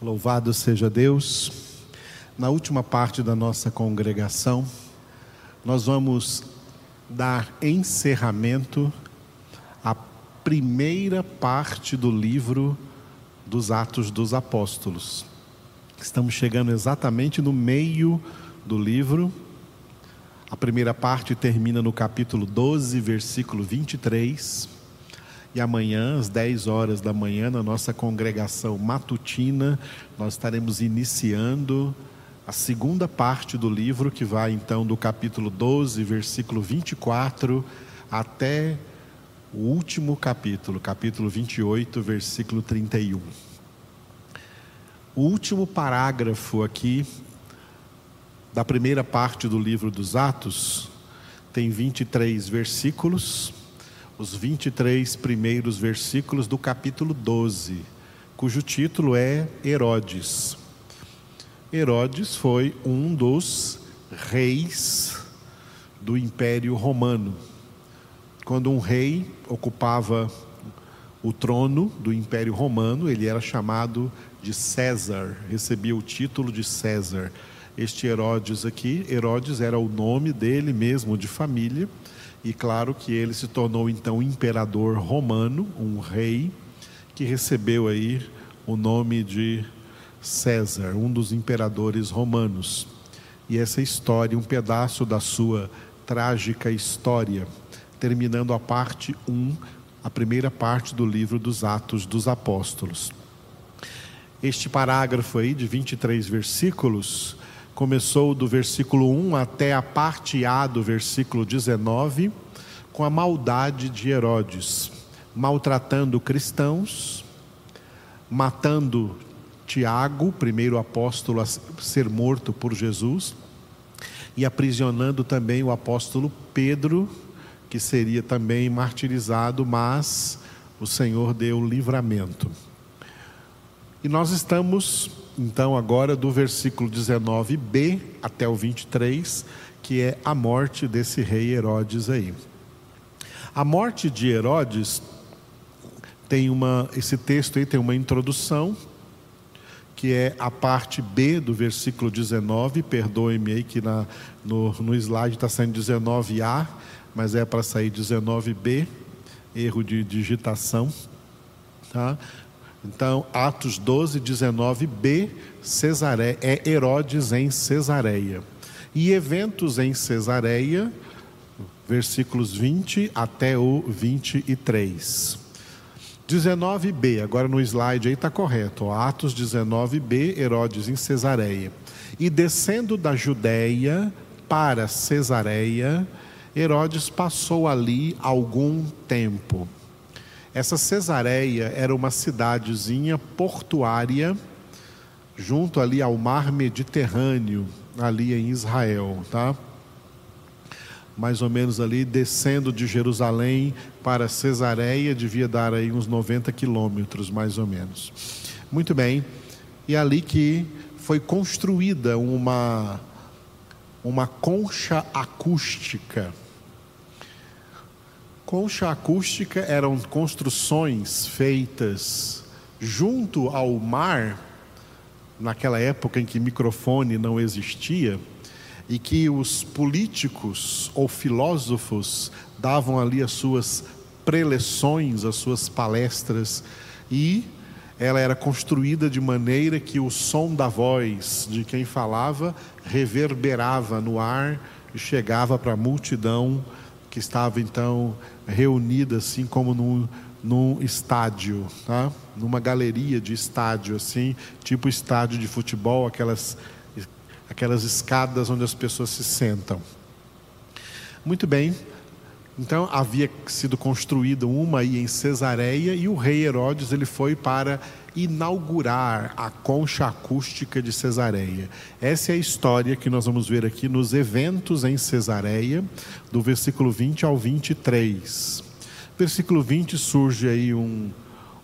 Louvado seja Deus. Na última parte da nossa congregação, nós vamos dar encerramento à primeira parte do livro dos Atos dos Apóstolos. Estamos chegando exatamente no meio do livro. A primeira parte termina no capítulo 12, versículo 23. E amanhã, às 10 horas da manhã, na nossa congregação matutina, nós estaremos iniciando a segunda parte do livro, que vai então do capítulo 12, versículo 24, até o último capítulo, capítulo 28, versículo 31. O último parágrafo aqui da primeira parte do livro dos Atos tem 23 versículos os 23 primeiros versículos do capítulo 12, cujo título é Herodes. Herodes foi um dos reis do Império Romano. Quando um rei ocupava o trono do Império Romano, ele era chamado de César, recebia o título de César. Este Herodes aqui, Herodes era o nome dele mesmo de família e claro que ele se tornou então imperador romano, um rei que recebeu aí o nome de César, um dos imperadores romanos. E essa história, um pedaço da sua trágica história, terminando a parte 1, a primeira parte do livro dos Atos dos Apóstolos. Este parágrafo aí de 23 versículos começou do versículo 1 até a parte A do versículo 19, com a maldade de Herodes, maltratando cristãos, matando Tiago, primeiro apóstolo a ser morto por Jesus, e aprisionando também o apóstolo Pedro, que seria também martirizado, mas o Senhor deu livramento. E nós estamos então agora do versículo 19b até o 23, que é a morte desse rei Herodes aí. A morte de Herodes tem uma esse texto aí tem uma introdução que é a parte B do versículo 19, perdoe-me aí que na, no, no slide está saindo 19A, mas é para sair 19B, erro de digitação. Tá? Então, Atos 12, 19b, Cesare... é Herodes em Cesareia. E eventos em Cesareia, versículos 20 até o 23. 19b, agora no slide aí está correto, Atos 19b, Herodes em Cesareia. E descendo da Judéia para Cesareia, Herodes passou ali algum tempo. Essa Cesareia era uma cidadezinha portuária, junto ali ao mar Mediterrâneo, ali em Israel, tá? Mais ou menos ali, descendo de Jerusalém para Cesareia, devia dar aí uns 90 quilômetros, mais ou menos. Muito bem, e ali que foi construída uma, uma concha acústica Concha acústica eram construções feitas junto ao mar, naquela época em que microfone não existia, e que os políticos ou filósofos davam ali as suas preleções, as suas palestras, e ela era construída de maneira que o som da voz de quem falava reverberava no ar e chegava para a multidão que estava então reunida assim como num, num estádio, tá? numa galeria de estádio, assim, tipo estádio de futebol, aquelas, aquelas escadas onde as pessoas se sentam. Muito bem, então havia sido construída uma aí em Cesareia e o rei Herodes ele foi para inaugurar a concha acústica de Cesareia. Essa é a história que nós vamos ver aqui nos eventos em Cesareia, do versículo 20 ao 23. Versículo 20 surge aí um,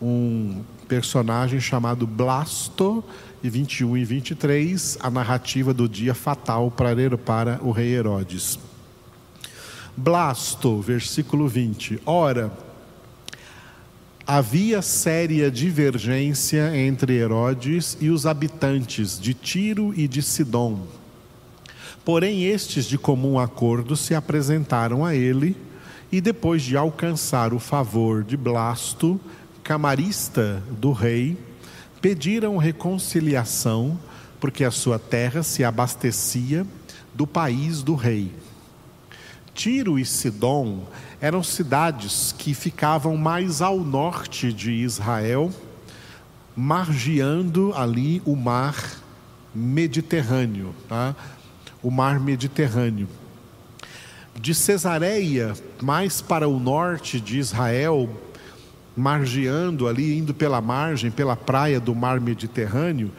um personagem chamado Blasto, e 21 e 23, a narrativa do dia fatal para, o rei Herodes. Blasto, versículo 20. Ora, havia séria divergência entre Herodes e os habitantes de Tiro e de Sidom. Porém, estes de comum acordo se apresentaram a ele e, depois de alcançar o favor de Blasto, camarista do rei, pediram reconciliação, porque a sua terra se abastecia do país do rei. Tiro e Sidom eram cidades que ficavam mais ao norte de Israel, margeando ali o mar Mediterrâneo, tá? o mar Mediterrâneo. De Cesareia, mais para o norte de Israel, margeando ali, indo pela margem, pela praia do mar Mediterrâneo,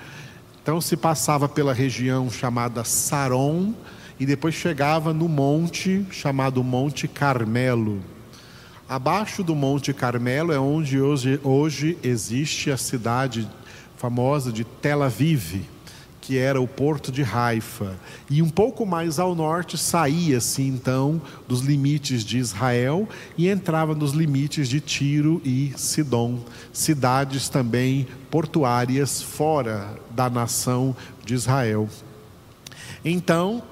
então se passava pela região chamada Saron, e depois chegava no monte chamado Monte Carmelo. Abaixo do Monte Carmelo é onde hoje, hoje existe a cidade famosa de Tel Aviv, que era o porto de Haifa. E um pouco mais ao norte saía-se então dos limites de Israel e entrava nos limites de Tiro e Sidom, cidades também portuárias fora da nação de Israel. Então,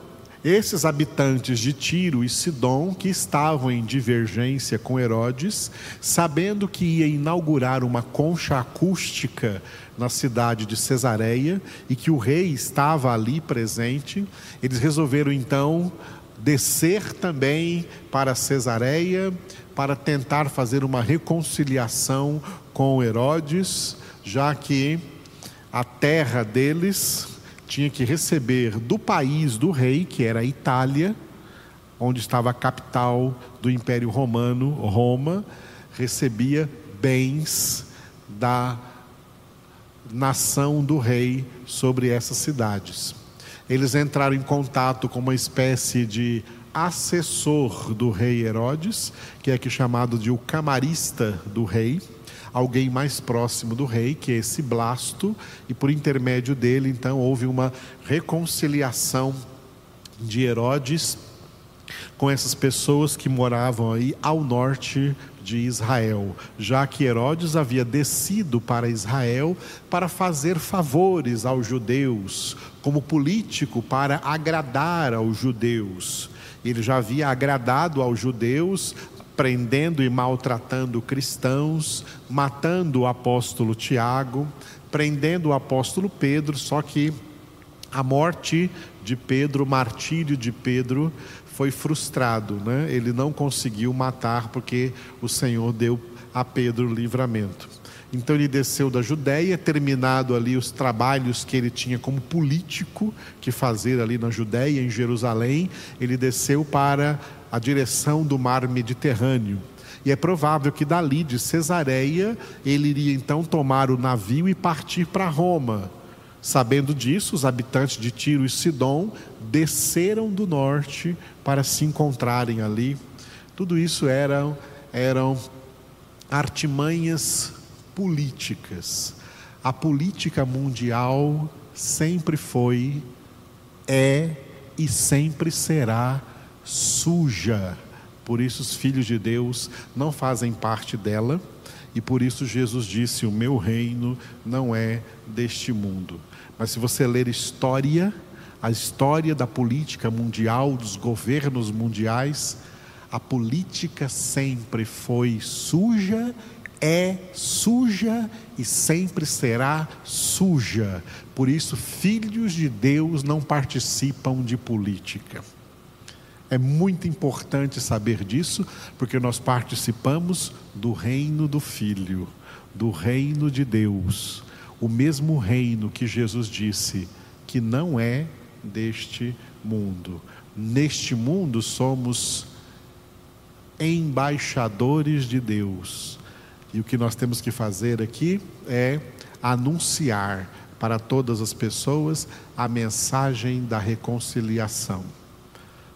esses habitantes de Tiro e Sidom, que estavam em divergência com Herodes, sabendo que ia inaugurar uma concha acústica na cidade de Cesareia e que o rei estava ali presente, eles resolveram então descer também para Cesareia para tentar fazer uma reconciliação com Herodes, já que a terra deles tinha que receber do país do rei, que era a Itália, onde estava a capital do Império Romano, Roma, recebia bens da nação do rei sobre essas cidades. Eles entraram em contato com uma espécie de assessor do rei Herodes, que é aqui chamado de o camarista do rei alguém mais próximo do rei, que é esse Blasto, e por intermédio dele, então, houve uma reconciliação de Herodes com essas pessoas que moravam aí ao norte de Israel, já que Herodes havia descido para Israel para fazer favores aos judeus, como político para agradar aos judeus. Ele já havia agradado aos judeus prendendo e maltratando cristãos, matando o apóstolo Tiago, prendendo o apóstolo Pedro, só que a morte de Pedro, o martírio de Pedro, foi frustrado, né? ele não conseguiu matar porque o Senhor deu a Pedro livramento. Então ele desceu da Judéia, terminado ali os trabalhos que ele tinha como político que fazer ali na Judéia, em Jerusalém, ele desceu para a direção do mar Mediterrâneo. E é provável que dali de Cesareia ele iria então tomar o navio e partir para Roma. Sabendo disso, os habitantes de Tiro e Sidom desceram do norte para se encontrarem ali. Tudo isso eram, eram artimanhas políticas. A política mundial sempre foi, é e sempre será suja. Por isso, os filhos de Deus não fazem parte dela, e por isso Jesus disse: O meu reino não é deste mundo. Mas se você ler história, a história da política mundial, dos governos mundiais, a política sempre foi suja, é suja e sempre será suja. Por isso, filhos de Deus não participam de política. É muito importante saber disso, porque nós participamos do reino do Filho, do reino de Deus, o mesmo reino que Jesus disse que não é deste mundo. Neste mundo somos embaixadores de Deus. E o que nós temos que fazer aqui é anunciar para todas as pessoas a mensagem da reconciliação.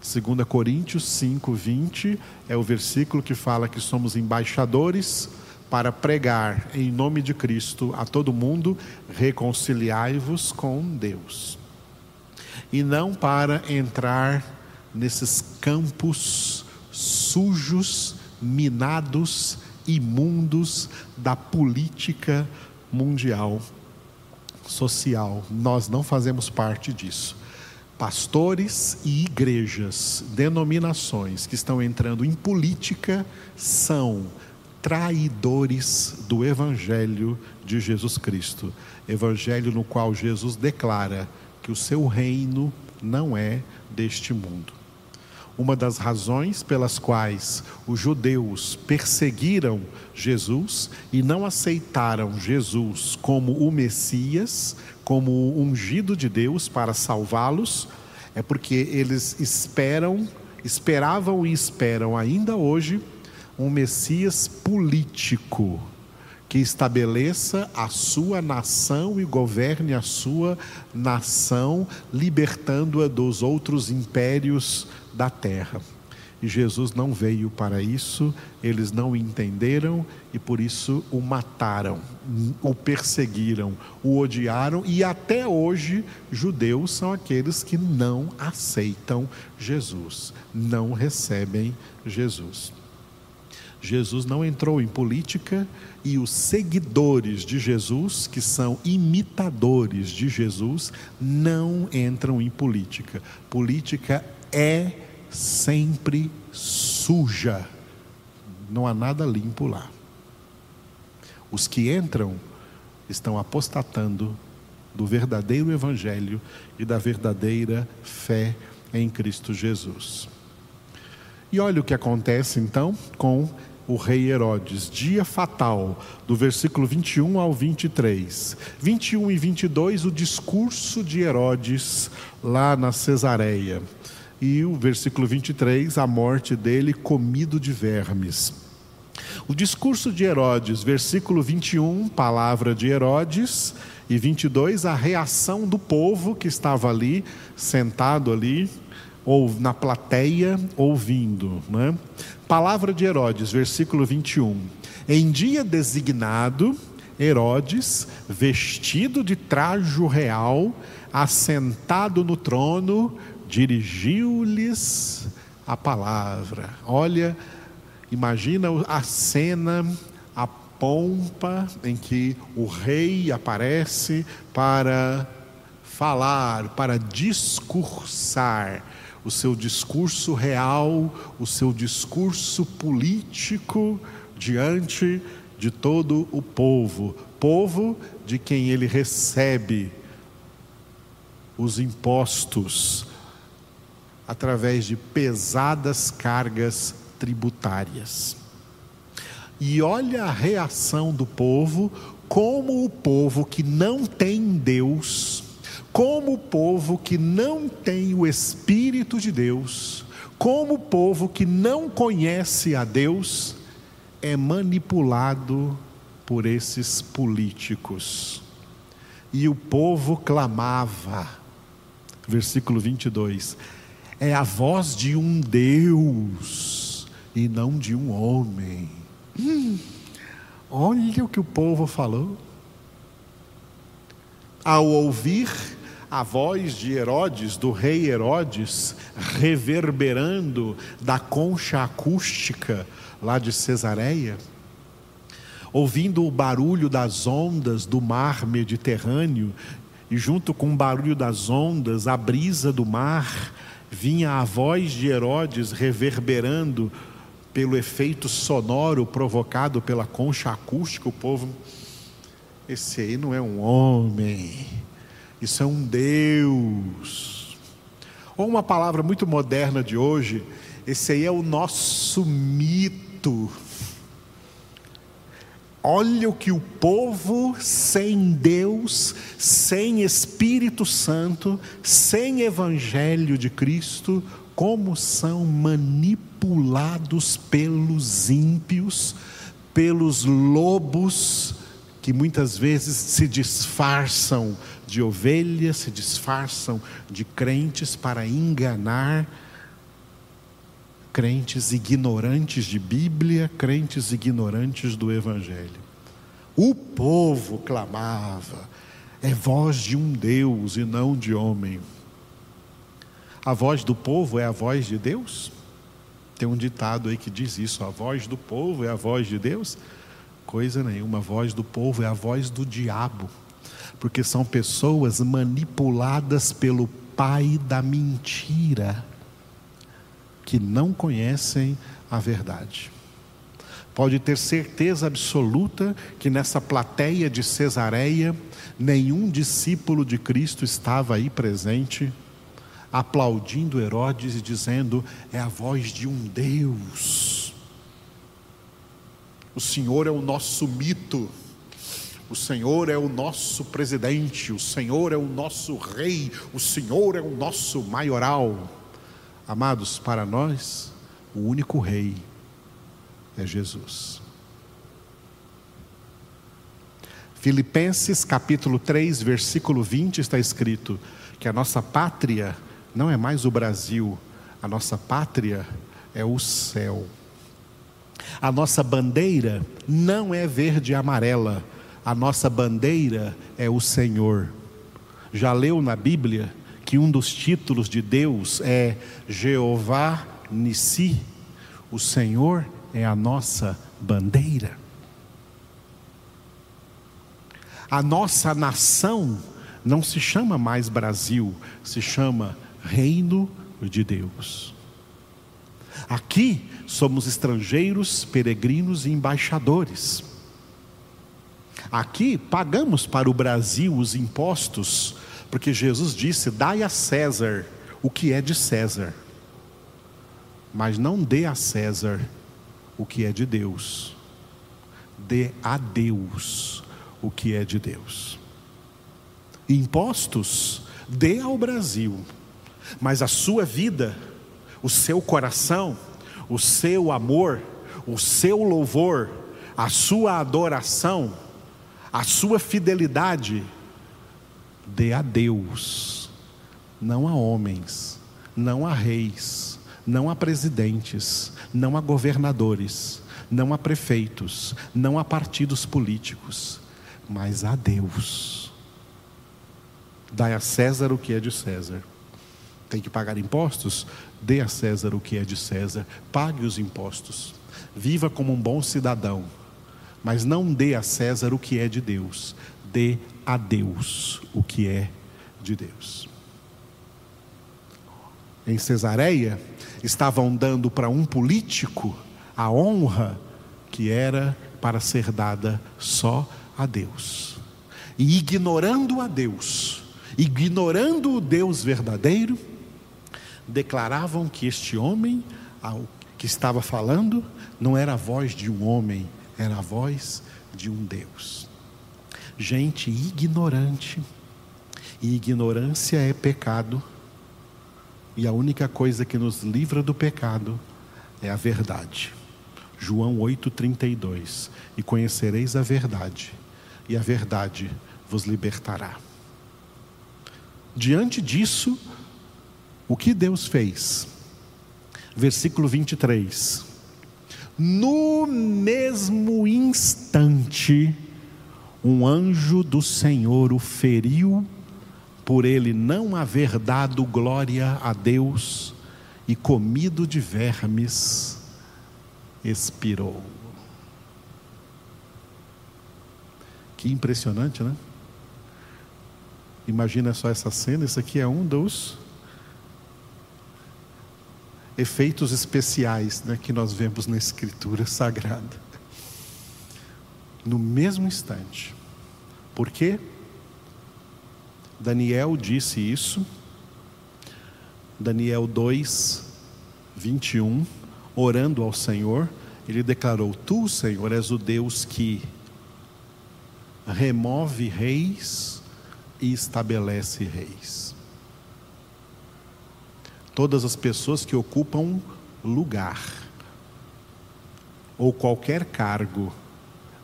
2 Coríntios 5, 20 é o versículo que fala que somos embaixadores para pregar em nome de Cristo a todo mundo, reconciliai-vos com Deus. E não para entrar nesses campos sujos, minados imundos da política mundial social. Nós não fazemos parte disso. Pastores e igrejas, denominações que estão entrando em política são traidores do Evangelho de Jesus Cristo. Evangelho no qual Jesus declara que o seu reino não é deste mundo. Uma das razões pelas quais os judeus perseguiram Jesus e não aceitaram Jesus como o Messias, como o ungido de Deus para salvá-los, é porque eles esperam, esperavam e esperam ainda hoje um Messias político que estabeleça a sua nação e governe a sua nação, libertando-a dos outros impérios da terra. E Jesus não veio para isso, eles não entenderam e por isso o mataram, o perseguiram, o odiaram e até hoje judeus são aqueles que não aceitam Jesus, não recebem Jesus. Jesus não entrou em política e os seguidores de Jesus, que são imitadores de Jesus, não entram em política. Política é sempre suja, não há nada limpo lá. Os que entram estão apostatando do verdadeiro Evangelho e da verdadeira fé em Cristo Jesus. E olha o que acontece então com o rei Herodes, dia fatal, do versículo 21 ao 23. 21 e 22, o discurso de Herodes lá na Cesareia. E o versículo 23, a morte dele comido de vermes. O discurso de Herodes, versículo 21, palavra de Herodes, e 22, a reação do povo que estava ali, sentado ali, ou na plateia, ouvindo. Né? Palavra de Herodes, versículo 21. Em dia designado, Herodes, vestido de trajo real, assentado no trono, dirigiu-lhes a palavra. Olha, imagina a cena, a pompa em que o rei aparece para falar, para discursar o seu discurso real, o seu discurso político diante de todo o povo, povo de quem ele recebe os impostos através de pesadas cargas tributárias. E olha a reação do povo, como o povo que não tem Deus como o povo que não tem o Espírito de Deus, como o povo que não conhece a Deus, é manipulado por esses políticos. E o povo clamava, versículo 22, é a voz de um Deus e não de um homem. Hum, olha o que o povo falou. Ao ouvir a voz de Herodes, do rei Herodes, reverberando da concha acústica lá de Cesareia, ouvindo o barulho das ondas do mar Mediterrâneo, e junto com o barulho das ondas, a brisa do mar, vinha a voz de Herodes reverberando pelo efeito sonoro provocado pela concha acústica, o povo, esse aí não é um homem, isso é um Deus. Ou uma palavra muito moderna de hoje, esse aí é o nosso mito. Olha o que o povo sem Deus, sem Espírito Santo, sem Evangelho de Cristo, como são manipulados pelos ímpios, pelos lobos que muitas vezes se disfarçam de ovelhas, se disfarçam de crentes para enganar crentes ignorantes de Bíblia, crentes ignorantes do Evangelho. O povo clamava, é voz de um Deus e não de homem. A voz do povo é a voz de Deus? Tem um ditado aí que diz isso: a voz do povo é a voz de Deus. Coisa nenhuma, a voz do povo é a voz do diabo, porque são pessoas manipuladas pelo pai da mentira, que não conhecem a verdade. Pode ter certeza absoluta que nessa plateia de Cesareia, nenhum discípulo de Cristo estava aí presente, aplaudindo Herodes e dizendo: é a voz de um Deus. O Senhor é o nosso mito, o Senhor é o nosso presidente, o Senhor é o nosso rei, o Senhor é o nosso maioral. Amados, para nós, o único rei é Jesus. Filipenses capítulo 3, versículo 20 está escrito que a nossa pátria não é mais o Brasil, a nossa pátria é o céu. A nossa bandeira não é verde e amarela, a nossa bandeira é o Senhor. Já leu na Bíblia que um dos títulos de Deus é Jeová Nissi, o Senhor é a nossa bandeira. A nossa nação não se chama mais Brasil, se chama Reino de Deus. Aqui somos estrangeiros, peregrinos e embaixadores. Aqui pagamos para o Brasil os impostos, porque Jesus disse: dai a César o que é de César, mas não dê a César o que é de Deus. Dê a Deus o que é de Deus. Impostos, dê ao Brasil, mas a sua vida, o seu coração, o seu amor, o seu louvor, a sua adoração, a sua fidelidade, dê a Deus, não a homens, não a reis, não a presidentes, não a governadores, não a prefeitos, não a partidos políticos, mas a Deus. Dai a César o que é de César. Tem que pagar impostos? Dê a César o que é de César. Pague os impostos. Viva como um bom cidadão. Mas não dê a César o que é de Deus. Dê a Deus o que é de Deus. Em Cesareia, estavam dando para um político a honra que era para ser dada só a Deus. E ignorando a Deus, ignorando o Deus verdadeiro, declaravam que este homem que estava falando não era a voz de um homem, era a voz de um Deus. Gente ignorante, e ignorância é pecado e a única coisa que nos livra do pecado é a verdade. João 8,32: E conhecereis a verdade, e a verdade vos libertará. Diante disso, o que Deus fez? Versículo 23. No mesmo instante, um anjo do Senhor o feriu por ele não haver dado glória a Deus e comido de vermes, expirou. Que impressionante, né? Imagina só essa cena, isso aqui é um dos efeitos especiais né, que nós vemos na Escritura Sagrada. No mesmo instante. Por quê? Daniel disse isso. Daniel 2, 21, orando ao Senhor, ele declarou: Tu, Senhor, és o Deus que remove reis e estabelece reis. Todas as pessoas que ocupam lugar ou qualquer cargo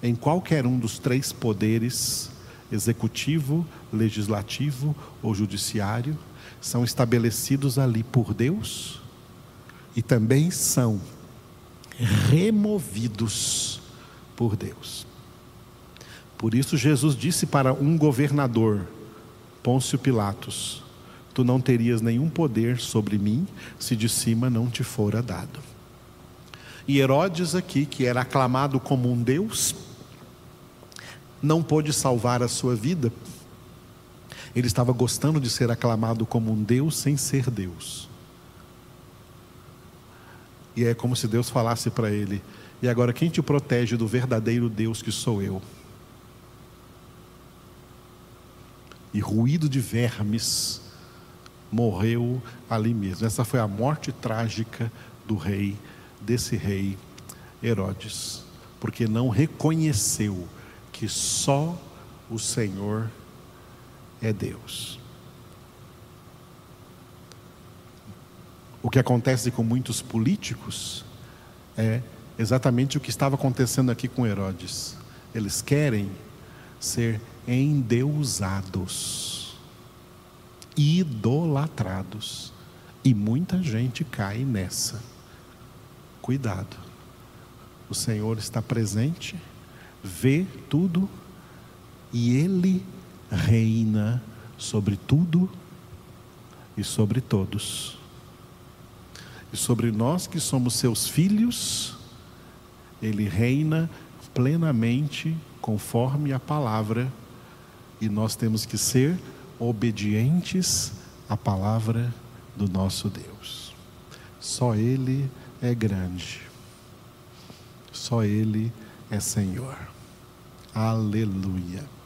em qualquer um dos três poderes executivo, legislativo ou judiciário, são estabelecidos ali por Deus e também são removidos por Deus. Por isso, Jesus disse para um governador, Pôncio Pilatos: Tu não terias nenhum poder sobre mim se de cima não te fora dado. E Herodes, aqui, que era aclamado como um Deus, não pôde salvar a sua vida. Ele estava gostando de ser aclamado como um Deus sem ser Deus. E é como se Deus falasse para ele: E agora quem te protege do verdadeiro Deus que sou eu? E ruído de vermes morreu ali mesmo. Essa foi a morte trágica do rei, desse rei Herodes, porque não reconheceu que só o Senhor é Deus. O que acontece com muitos políticos é exatamente o que estava acontecendo aqui com Herodes. Eles querem ser endeusados, idolatrados. E muita gente cai nessa. Cuidado. O Senhor está presente, vê tudo e Ele reina sobre tudo e sobre todos. E sobre nós que somos seus filhos, Ele reina plenamente conforme a palavra, e nós temos que ser obedientes à palavra do nosso Deus. Só Ele é grande, só Ele é Senhor. Aleluia.